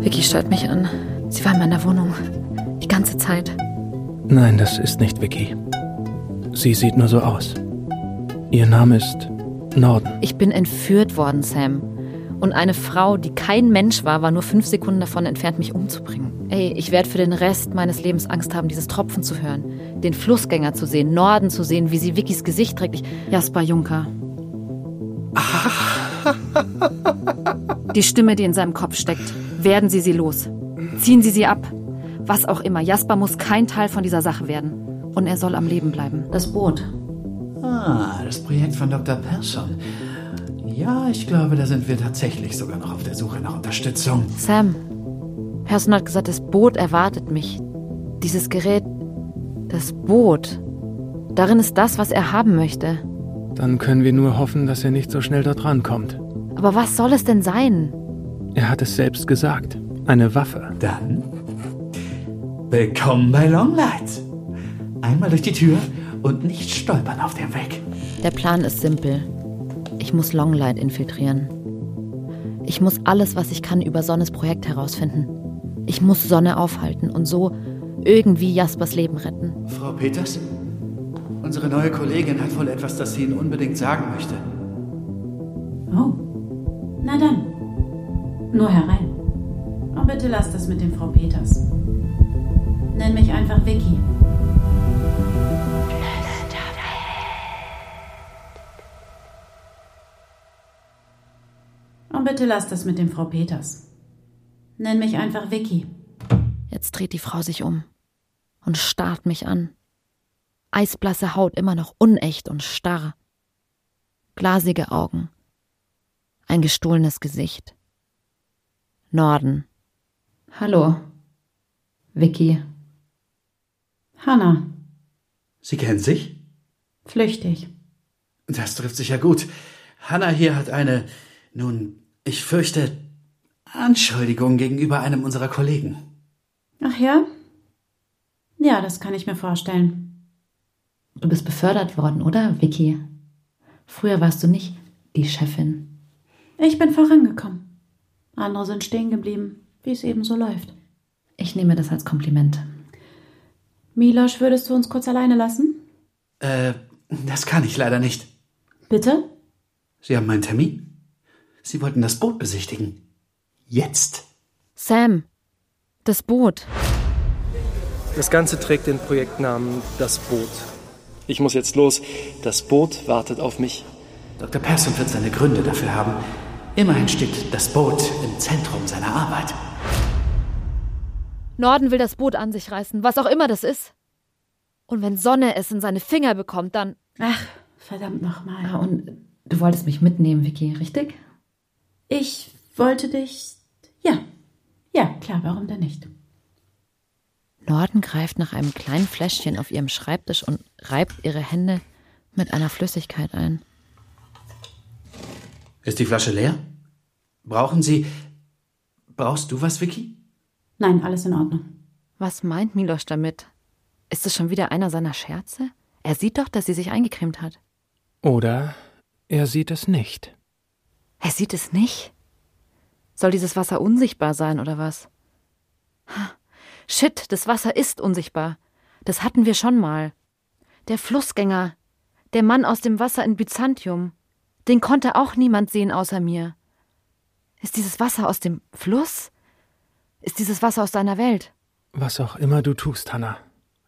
Vicky stört mich an. Sie war in meiner Wohnung. Die ganze Zeit. Nein, das ist nicht Vicky. Sie sieht nur so aus. Ihr Name ist Norden. Ich bin entführt worden, Sam. Und eine Frau, die kein Mensch war, war nur fünf Sekunden davon entfernt, mich umzubringen. Ey, ich werde für den Rest meines Lebens Angst haben, dieses Tropfen zu hören, den Flussgänger zu sehen, Norden zu sehen, wie sie Vickys Gesicht trägt. Ich, Jasper Juncker. Die Stimme, die in seinem Kopf steckt. Werden Sie sie los. Ziehen Sie sie ab. Was auch immer. Jasper muss kein Teil von dieser Sache werden. Und er soll am Leben bleiben. Das Boot. Ah, das Projekt von Dr. Persson. Ja, ich glaube, da sind wir tatsächlich sogar noch auf der Suche nach Unterstützung. Sam, Person hat gesagt, das Boot erwartet mich. Dieses Gerät, das Boot. Darin ist das, was er haben möchte. Dann können wir nur hoffen, dass er nicht so schnell dort rankommt. Aber was soll es denn sein? Er hat es selbst gesagt. Eine Waffe. Dann willkommen bei Longlight. Einmal durch die Tür und nicht stolpern auf dem Weg. Der Plan ist simpel. Ich muss Longlight infiltrieren. Ich muss alles, was ich kann, über Sonnes Projekt herausfinden. Ich muss Sonne aufhalten und so irgendwie Jaspers Leben retten. Frau Peters, unsere neue Kollegin hat wohl etwas, das sie Ihnen unbedingt sagen möchte. Oh. Nur herein. Und bitte lass das mit dem Frau Peters. Nenn mich einfach Vicky. Und bitte lass das mit dem Frau Peters. Nenn mich einfach Vicky. Jetzt dreht die Frau sich um und starrt mich an. Eisblasse Haut immer noch unecht und starr. Glasige Augen. Ein gestohlenes Gesicht. Norden. Hallo. Vicky. Hannah. Sie kennen sich? Flüchtig. Das trifft sich ja gut. Hannah hier hat eine, nun, ich fürchte, Anschuldigung gegenüber einem unserer Kollegen. Ach ja? Ja, das kann ich mir vorstellen. Du bist befördert worden, oder, Vicky? Früher warst du nicht die Chefin. Ich bin vorangekommen. Andere sind stehen geblieben, wie es eben so läuft. Ich nehme das als Kompliment. Milosch, würdest du uns kurz alleine lassen? Äh, das kann ich leider nicht. Bitte? Sie haben einen Termin? Sie wollten das Boot besichtigen. Jetzt. Sam, das Boot. Das Ganze trägt den Projektnamen Das Boot. Ich muss jetzt los. Das Boot wartet auf mich. Dr. Persson wird seine Gründe dafür haben. Immerhin steht das Boot im Zentrum seiner Arbeit. Norden will das Boot an sich reißen, was auch immer das ist. Und wenn Sonne es in seine Finger bekommt, dann. Ach, verdammt nochmal. Und du wolltest mich mitnehmen, Vicky, richtig? Ich wollte dich. Ja. Ja, klar, warum denn nicht? Norden greift nach einem kleinen Fläschchen auf ihrem Schreibtisch und reibt ihre Hände mit einer Flüssigkeit ein. Ist die Flasche leer? Brauchen Sie. Brauchst du was, Vicky? Nein, alles in Ordnung. Was meint Milosch damit? Ist es schon wieder einer seiner Scherze? Er sieht doch, dass sie sich eingecremt hat. Oder er sieht es nicht. Er sieht es nicht? Soll dieses Wasser unsichtbar sein oder was? Shit, das Wasser ist unsichtbar. Das hatten wir schon mal. Der Flussgänger, der Mann aus dem Wasser in Byzantium, den konnte auch niemand sehen außer mir. Ist dieses Wasser aus dem Fluss? Ist dieses Wasser aus deiner Welt? Was auch immer du tust, Hannah,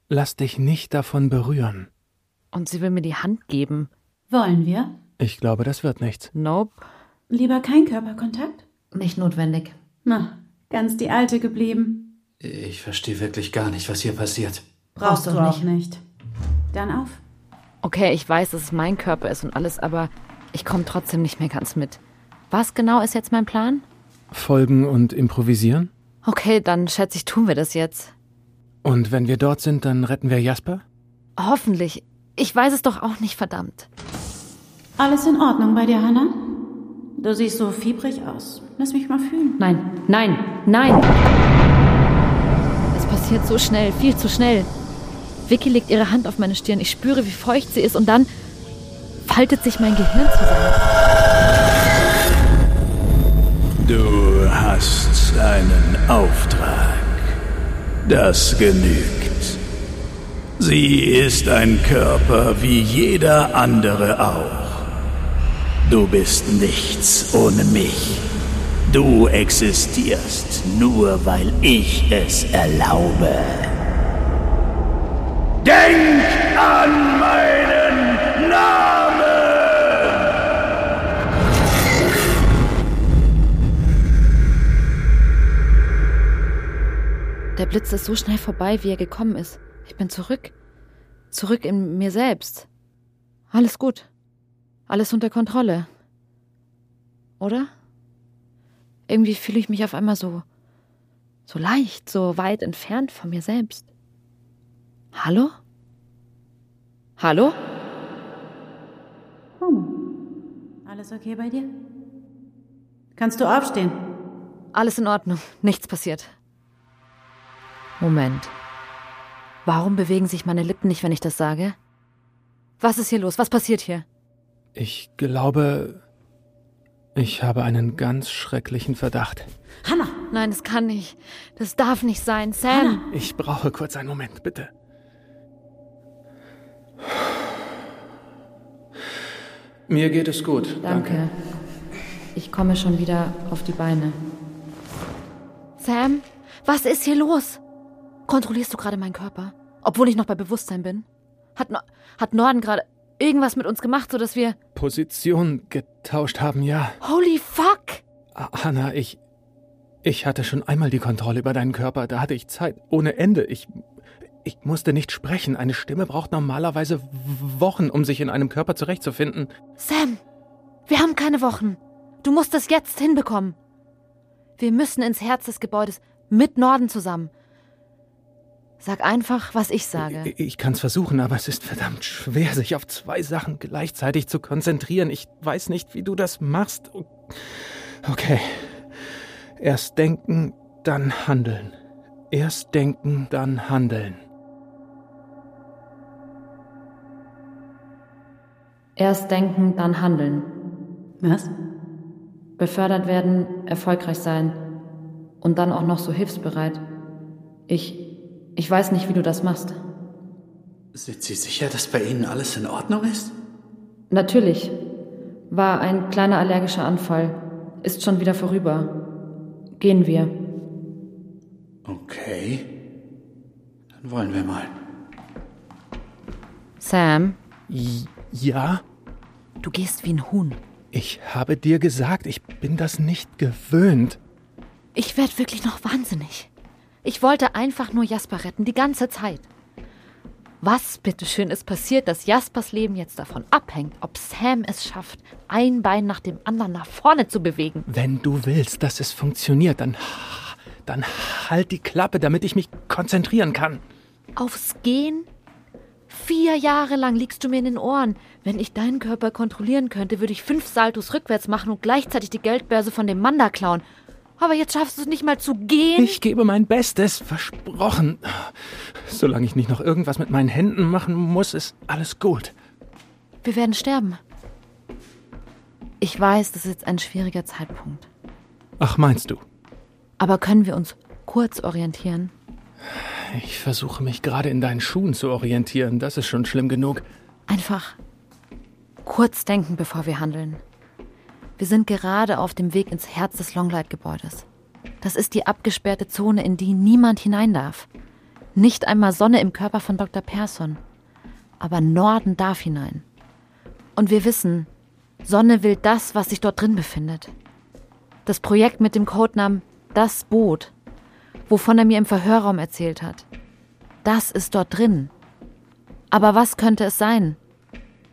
lass dich nicht davon berühren. Und sie will mir die Hand geben. Wollen wir? Ich glaube, das wird nichts. Nope. Lieber kein Körperkontakt? Nicht notwendig. Na, ganz die alte geblieben. Ich verstehe wirklich gar nicht, was hier passiert. Brauchst, Brauchst du du auch nicht. Dann auf. Okay, ich weiß, dass es mein Körper ist und alles, aber ich komme trotzdem nicht mehr ganz mit. Was genau ist jetzt mein Plan? Folgen und improvisieren? Okay, dann schätze ich, tun wir das jetzt. Und wenn wir dort sind, dann retten wir Jasper? Hoffentlich. Ich weiß es doch auch nicht, verdammt. Alles in Ordnung bei dir, Hannah? Du siehst so fiebrig aus. Lass mich mal fühlen. Nein, nein, nein! Es passiert so schnell, viel zu schnell. Vicky legt ihre Hand auf meine Stirn. Ich spüre, wie feucht sie ist und dann faltet sich mein Gehirn zusammen. Du hast einen Auftrag. Das genügt. Sie ist ein Körper wie jeder andere auch. Du bist nichts ohne mich. Du existierst nur, weil ich es erlaube. Denk an meinen Namen! Der Blitz ist so schnell vorbei, wie er gekommen ist. Ich bin zurück. Zurück in mir selbst. Alles gut. Alles unter Kontrolle. Oder? Irgendwie fühle ich mich auf einmal so, so leicht, so weit entfernt von mir selbst. Hallo? Hallo? Alles okay bei dir? Kannst du aufstehen? Alles in Ordnung. Nichts passiert. Moment. Warum bewegen sich meine Lippen nicht, wenn ich das sage? Was ist hier los? Was passiert hier? Ich glaube, ich habe einen ganz schrecklichen Verdacht. Hannah! Nein, das kann nicht. Das darf nicht sein. Sam! Ich brauche kurz einen Moment, bitte. Mir geht es gut. Danke. Ich komme schon wieder auf die Beine. Sam, was ist hier los? Kontrollierst du gerade meinen Körper? Obwohl ich noch bei Bewusstsein bin? Hat, no hat Norden gerade irgendwas mit uns gemacht, sodass wir. Position getauscht haben, ja. Holy fuck! Ah, Hanna, ich. Ich hatte schon einmal die Kontrolle über deinen Körper. Da hatte ich Zeit ohne Ende. Ich. Ich musste nicht sprechen. Eine Stimme braucht normalerweise Wochen, um sich in einem Körper zurechtzufinden. Sam, wir haben keine Wochen. Du musst es jetzt hinbekommen. Wir müssen ins Herz des Gebäudes mit Norden zusammen. Sag einfach, was ich sage. Ich, ich kann es versuchen, aber es ist verdammt schwer, sich auf zwei Sachen gleichzeitig zu konzentrieren. Ich weiß nicht, wie du das machst. Okay. Erst denken, dann handeln. Erst denken, dann handeln. Erst denken, dann handeln. Was? Befördert werden, erfolgreich sein und dann auch noch so hilfsbereit. Ich, ich weiß nicht, wie du das machst. Sind Sie sicher, dass bei Ihnen alles in Ordnung ist? Natürlich. War ein kleiner allergischer Anfall. Ist schon wieder vorüber. Gehen wir. Okay. Dann wollen wir mal. Sam, Ja? du gehst wie ein Huhn. Ich habe dir gesagt, ich bin das nicht gewöhnt. Ich werd wirklich noch wahnsinnig. Ich wollte einfach nur Jasper retten, die ganze Zeit. Was bitteschön ist passiert, dass Jaspers Leben jetzt davon abhängt, ob Sam es schafft, ein Bein nach dem anderen nach vorne zu bewegen? Wenn du willst, dass es funktioniert, dann. dann halt die Klappe, damit ich mich konzentrieren kann. Aufs Gehen? Vier Jahre lang liegst du mir in den Ohren. Wenn ich deinen Körper kontrollieren könnte, würde ich fünf Saltos rückwärts machen und gleichzeitig die Geldbörse von dem Mann da klauen. Aber jetzt schaffst du es nicht mal zu gehen. Ich gebe mein Bestes, versprochen. Solange ich nicht noch irgendwas mit meinen Händen machen muss, ist alles gut. Wir werden sterben. Ich weiß, das ist jetzt ein schwieriger Zeitpunkt. Ach, meinst du? Aber können wir uns kurz orientieren? Ich versuche mich gerade in deinen Schuhen zu orientieren. Das ist schon schlimm genug. Einfach kurz denken, bevor wir handeln. Wir sind gerade auf dem Weg ins Herz des Longlight-Gebäudes. Das ist die abgesperrte Zone, in die niemand hinein darf. Nicht einmal Sonne im Körper von Dr. Persson. Aber Norden darf hinein. Und wir wissen, Sonne will das, was sich dort drin befindet. Das Projekt mit dem Codenamen Das Boot, wovon er mir im Verhörraum erzählt hat. Das ist dort drin. Aber was könnte es sein?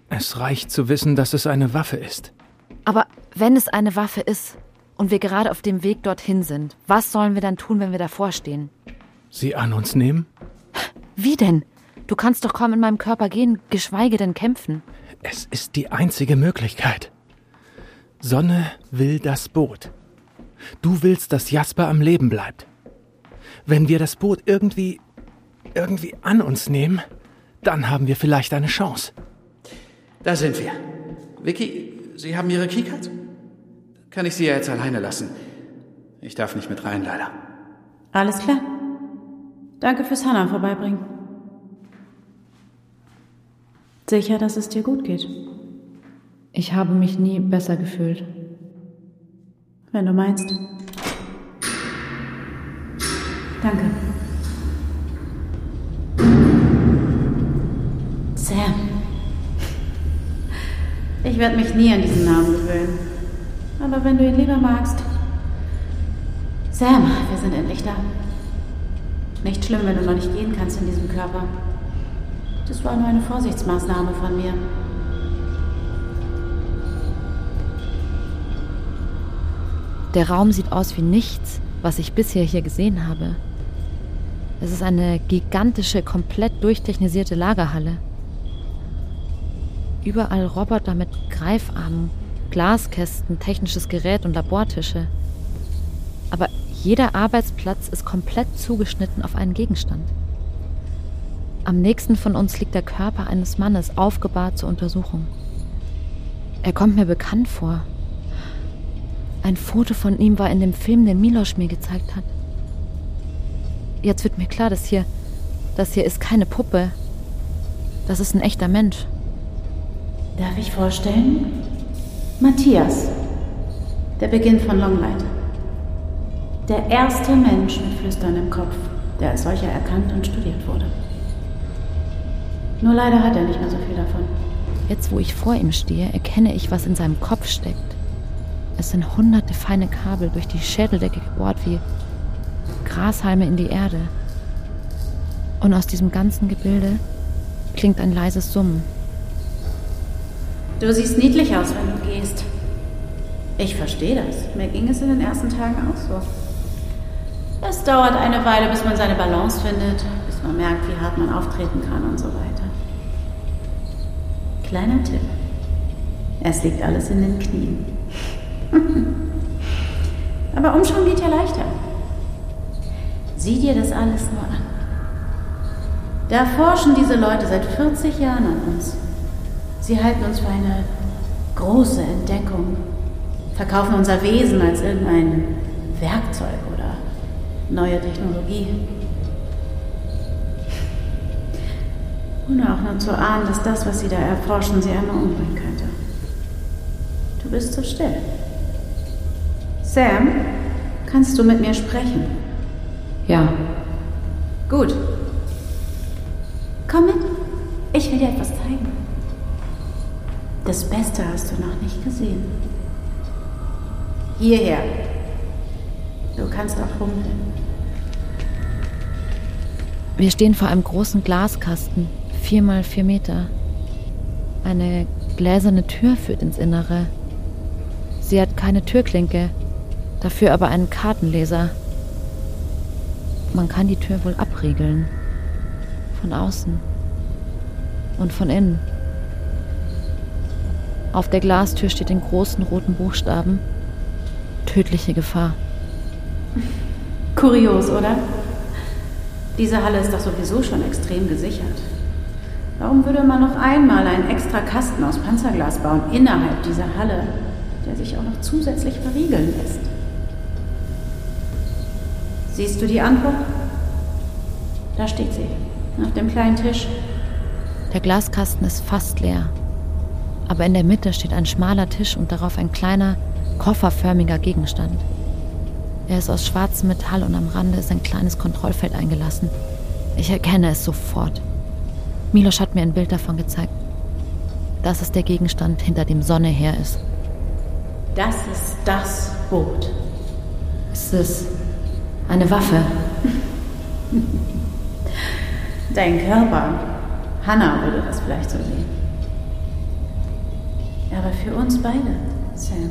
Es reicht zu wissen, dass es eine Waffe ist. Aber wenn es eine Waffe ist und wir gerade auf dem Weg dorthin sind, was sollen wir dann tun, wenn wir davor stehen? Sie an uns nehmen? Wie denn? Du kannst doch kaum in meinem Körper gehen, geschweige denn kämpfen. Es ist die einzige Möglichkeit. Sonne will das Boot. Du willst, dass Jasper am Leben bleibt. Wenn wir das Boot irgendwie, irgendwie an uns nehmen, dann haben wir vielleicht eine Chance. Da sind wir. Vicky, Sie haben Ihre Keycard? Kann ich Sie ja jetzt alleine lassen. Ich darf nicht mit rein, leider. Alles klar. Danke fürs Hannah vorbeibringen. Sicher, dass es dir gut geht. Ich habe mich nie besser gefühlt. Wenn du meinst. Danke. Ich werde mich nie an diesen Namen gewöhnen. Aber wenn du ihn lieber magst. Sam, wir sind endlich da. Nicht schlimm, wenn du noch nicht gehen kannst in diesem Körper. Das war nur eine Vorsichtsmaßnahme von mir. Der Raum sieht aus wie nichts, was ich bisher hier gesehen habe. Es ist eine gigantische, komplett durchtechnisierte Lagerhalle. Überall Roboter mit Greifarmen, Glaskästen, technisches Gerät und Labortische. Aber jeder Arbeitsplatz ist komplett zugeschnitten auf einen Gegenstand. Am nächsten von uns liegt der Körper eines Mannes, aufgebahrt zur Untersuchung. Er kommt mir bekannt vor. Ein Foto von ihm war in dem Film, den Milos mir gezeigt hat. Jetzt wird mir klar, dass hier, das hier ist keine Puppe. Das ist ein echter Mensch. Darf ich vorstellen? Matthias. Der Beginn von Longlight. Der erste Mensch mit Flüstern im Kopf, der als solcher erkannt und studiert wurde. Nur leider hat er nicht mehr so viel davon. Jetzt, wo ich vor ihm stehe, erkenne ich, was in seinem Kopf steckt. Es sind hunderte feine Kabel durch die Schädeldecke gebohrt wie Grashalme in die Erde. Und aus diesem ganzen Gebilde klingt ein leises Summen. Du siehst niedlich aus, wenn du gehst. Ich verstehe das. Mir ging es in den ersten Tagen auch so. Es dauert eine Weile, bis man seine Balance findet, bis man merkt, wie hart man auftreten kann und so weiter. Kleiner Tipp. Es liegt alles in den Knien. Aber Umschauen geht ja leichter. Sieh dir das alles nur an. Da forschen diese Leute seit 40 Jahren an uns. Sie halten uns für eine große Entdeckung, verkaufen unser Wesen als irgendein Werkzeug oder neue Technologie. Ohne auch nur zu ahnen, dass das, was sie da erforschen, sie einmal umbringen könnte. Du bist so still. Sam, kannst du mit mir sprechen? Ja. Gut. Komm mit. Ich will dir etwas zeigen. Das Beste hast du noch nicht gesehen. Hierher. Du kannst auch humpeln. Wir stehen vor einem großen Glaskasten, vier mal vier Meter. Eine gläserne Tür führt ins Innere. Sie hat keine Türklinke, dafür aber einen Kartenleser. Man kann die Tür wohl abriegeln. Von außen und von innen. Auf der Glastür steht in großen roten Buchstaben tödliche Gefahr. Kurios, oder? Diese Halle ist doch sowieso schon extrem gesichert. Warum würde man noch einmal einen extra Kasten aus Panzerglas bauen innerhalb dieser Halle, der sich auch noch zusätzlich verriegeln lässt? Siehst du die Antwort? Da steht sie, auf dem kleinen Tisch. Der Glaskasten ist fast leer. Aber in der Mitte steht ein schmaler Tisch und darauf ein kleiner, kofferförmiger Gegenstand. Er ist aus schwarzem Metall und am Rande ist ein kleines Kontrollfeld eingelassen. Ich erkenne es sofort. Milos hat mir ein Bild davon gezeigt. Das ist der Gegenstand, hinter dem Sonne her ist. Das ist das Boot. Ist es eine Waffe? Dein Körper. Hannah würde das vielleicht so sehen. Aber für uns beide, Sam,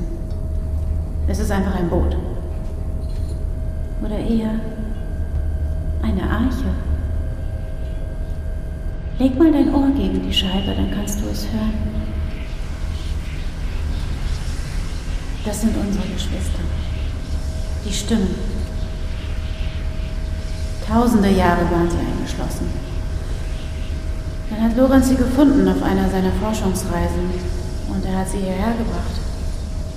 es ist einfach ein Boot. Oder eher eine Arche. Leg mal dein Ohr gegen die Scheibe, dann kannst du es hören. Das sind unsere Geschwister. Die Stimmen. Tausende Jahre waren sie eingeschlossen. Dann hat Lorenz sie gefunden auf einer seiner Forschungsreisen und er hat sie hierher gebracht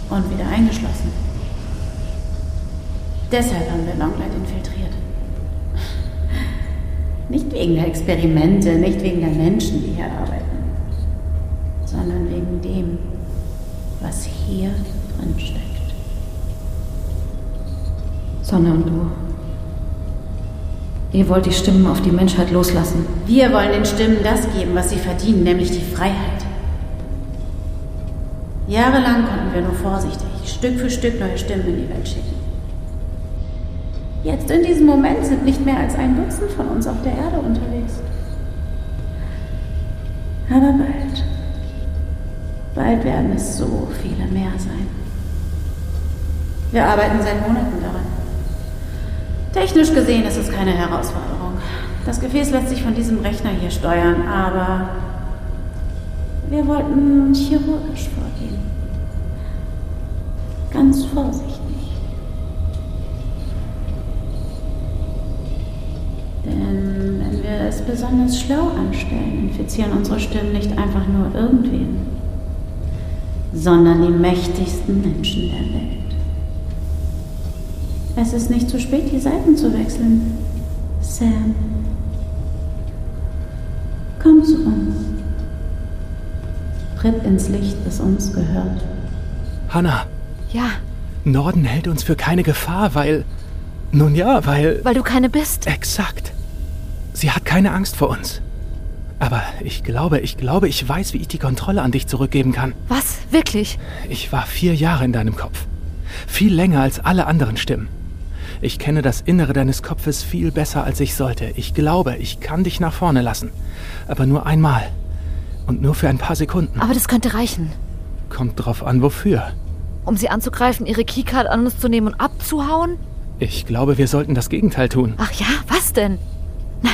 und wieder eingeschlossen. Deshalb haben wir Longlight infiltriert. Nicht wegen der Experimente, nicht wegen der Menschen, die hier arbeiten, sondern wegen dem, was hier drin steckt. Sonne und du. Ihr wollt die Stimmen auf die Menschheit loslassen. Wir wollen den Stimmen das geben, was sie verdienen, nämlich die Freiheit. Jahrelang konnten wir nur vorsichtig, Stück für Stück neue Stimmen in die Welt schicken. Jetzt in diesem Moment sind nicht mehr als ein Dutzend von uns auf der Erde unterwegs. Aber bald, bald werden es so viele mehr sein. Wir arbeiten seit Monaten daran. Technisch gesehen ist es keine Herausforderung. Das Gefäß lässt sich von diesem Rechner hier steuern, aber wir wollten chirurgisch vorgehen. Ganz vorsichtig. Denn wenn wir es besonders schlau anstellen, infizieren unsere Stimmen nicht einfach nur irgendwen, sondern die mächtigsten Menschen der Welt. Es ist nicht zu spät, die Seiten zu wechseln. Sam, komm zu uns. Tritt ins Licht, das uns gehört. Hannah, Ja, Norden hält uns für keine Gefahr, weil. Nun ja, weil. weil du keine bist. Exakt. Sie hat keine Angst vor uns. Aber ich glaube, ich glaube, ich weiß, wie ich die Kontrolle an dich zurückgeben kann. Was? Wirklich? Ich war vier Jahre in deinem Kopf. Viel länger als alle anderen Stimmen. Ich kenne das Innere deines Kopfes viel besser, als ich sollte. Ich glaube, ich kann dich nach vorne lassen. Aber nur einmal. Und nur für ein paar Sekunden. Aber das könnte reichen. Kommt drauf an, wofür. Um sie anzugreifen, ihre Keycard an uns zu nehmen und abzuhauen? Ich glaube, wir sollten das Gegenteil tun. Ach ja, was denn? Nein,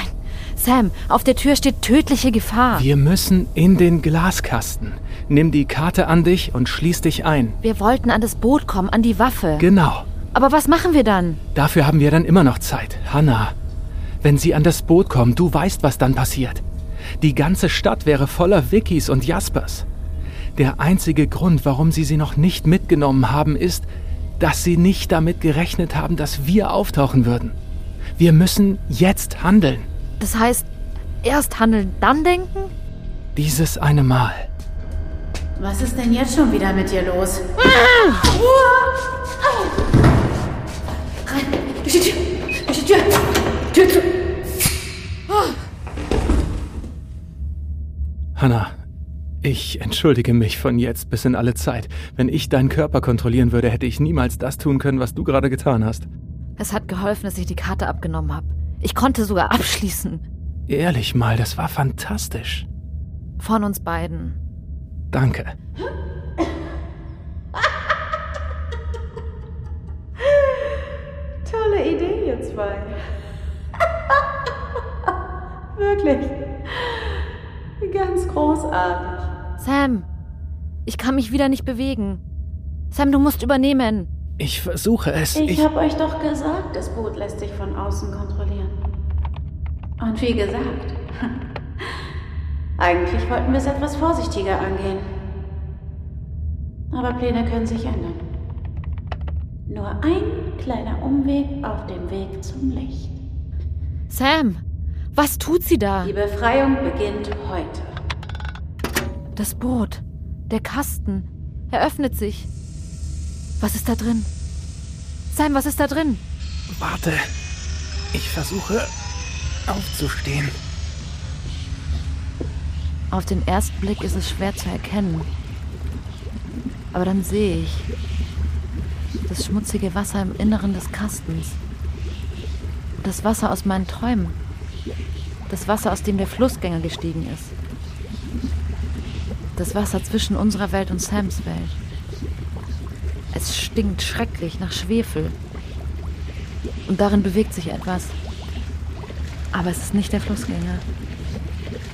Sam, auf der Tür steht tödliche Gefahr. Wir müssen in den Glaskasten. Nimm die Karte an dich und schließ dich ein. Wir wollten an das Boot kommen, an die Waffe. Genau. Aber was machen wir dann? Dafür haben wir dann immer noch Zeit. Hannah, wenn sie an das Boot kommen, du weißt, was dann passiert. Die ganze Stadt wäre voller Vickys und Jaspers. Der einzige Grund, warum sie sie noch nicht mitgenommen haben, ist, dass sie nicht damit gerechnet haben, dass wir auftauchen würden. Wir müssen jetzt handeln. Das heißt, erst handeln, dann denken? Dieses eine Mal. Was ist denn jetzt schon wieder mit dir los? Rein, durch die Tür, durch die Tür, Tür zu. Hannah, ich entschuldige mich von jetzt bis in alle Zeit. Wenn ich deinen Körper kontrollieren würde, hätte ich niemals das tun können, was du gerade getan hast. Es hat geholfen, dass ich die Karte abgenommen habe. Ich konnte sogar abschließen. Ehrlich mal, das war fantastisch. Von uns beiden. Danke. Tolle Idee, ihr zwei. Wirklich. Ganz großartig. Sam, ich kann mich wieder nicht bewegen. Sam, du musst übernehmen. Ich versuche es. Ich, habe euch doch gesagt, das Boot lässt sich von außen kontrollieren. Und wie gesagt, eigentlich wollten wir es etwas vorsichtiger angehen. Aber Pläne können sich ändern. Nur ein kleiner Umweg auf dem Weg zum Licht. Sam, was tut sie da? Die Befreiung beginnt heute. Das Boot, der Kasten, er öffnet sich. Was ist da drin? Sam, was ist da drin? Warte. Ich versuche aufzustehen. Auf den ersten Blick ist es schwer zu erkennen. Aber dann sehe ich das schmutzige Wasser im Inneren des Kastens. Das Wasser aus meinen Träumen. Das Wasser, aus dem der Flussgänger gestiegen ist. Das Wasser zwischen unserer Welt und Sams Welt. Es stinkt schrecklich nach Schwefel. Und darin bewegt sich etwas. Aber es ist nicht der Flussgänger.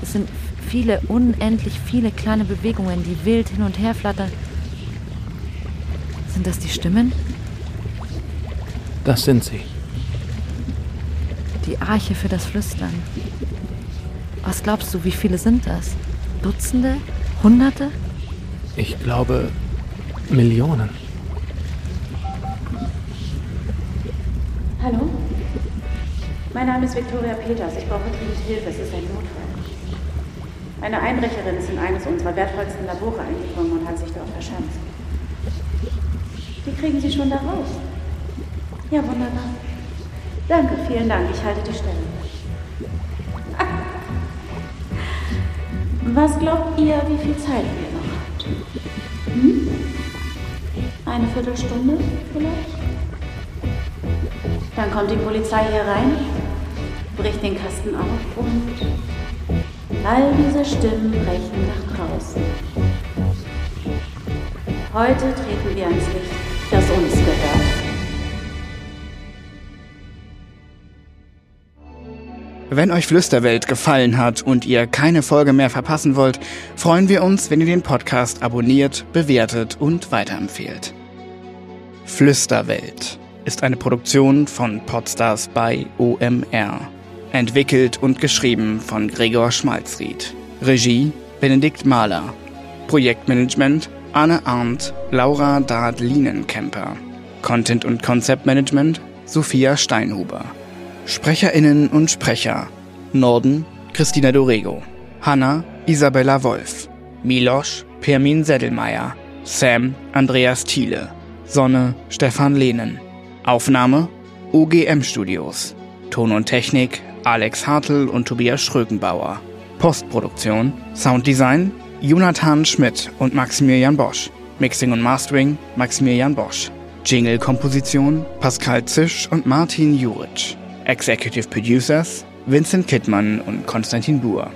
Es sind viele, unendlich viele kleine Bewegungen, die wild hin und her flattern. Sind das die Stimmen? Das sind sie. Die Arche für das Flüstern. Was glaubst du, wie viele sind das? Dutzende? Hunderte? Ich glaube Millionen. Hallo? Mein Name ist Viktoria Peters. Ich brauche dringend Hilfe. Es ist ein Notfall. Eine Einbrecherin ist in eines unserer wertvollsten Labore eingedrungen und hat sich dort verschanzt. Wie kriegen Sie schon da raus? Ja, wunderbar. Danke, vielen Dank. Ich halte die Stelle. Was glaubt ihr, wie viel Zeit ihr noch habt? Hm? Eine Viertelstunde vielleicht? Dann kommt die Polizei hier rein, bricht den Kasten auf und all diese Stimmen brechen nach draußen. Heute treten wir ans Licht, das uns gehört. Wenn euch Flüsterwelt gefallen hat und ihr keine Folge mehr verpassen wollt, freuen wir uns, wenn ihr den Podcast abonniert, bewertet und weiterempfehlt. Flüsterwelt ist eine Produktion von Podstars bei OMR. Entwickelt und geschrieben von Gregor Schmalzried. Regie Benedikt Mahler. Projektmanagement Anne Arndt, Laura Dard-Lienenkemper. Content und Konzeptmanagement Sophia Steinhuber. SprecherInnen und Sprecher Norden Christina Dorego. Hanna Isabella Wolf. Milosch Permin Seddelmeier. Sam Andreas Thiele. Sonne Stefan Lehnen. Aufnahme OGM Studios. Ton und Technik Alex Hartl und Tobias Schrögenbauer. Postproduktion Sounddesign Jonathan Schmidt und Maximilian Bosch. Mixing und Mastering Maximilian Bosch. Jingle-Komposition Pascal Zisch und Martin Juric. Executive Producers Vincent Kittmann und Konstantin Buhr.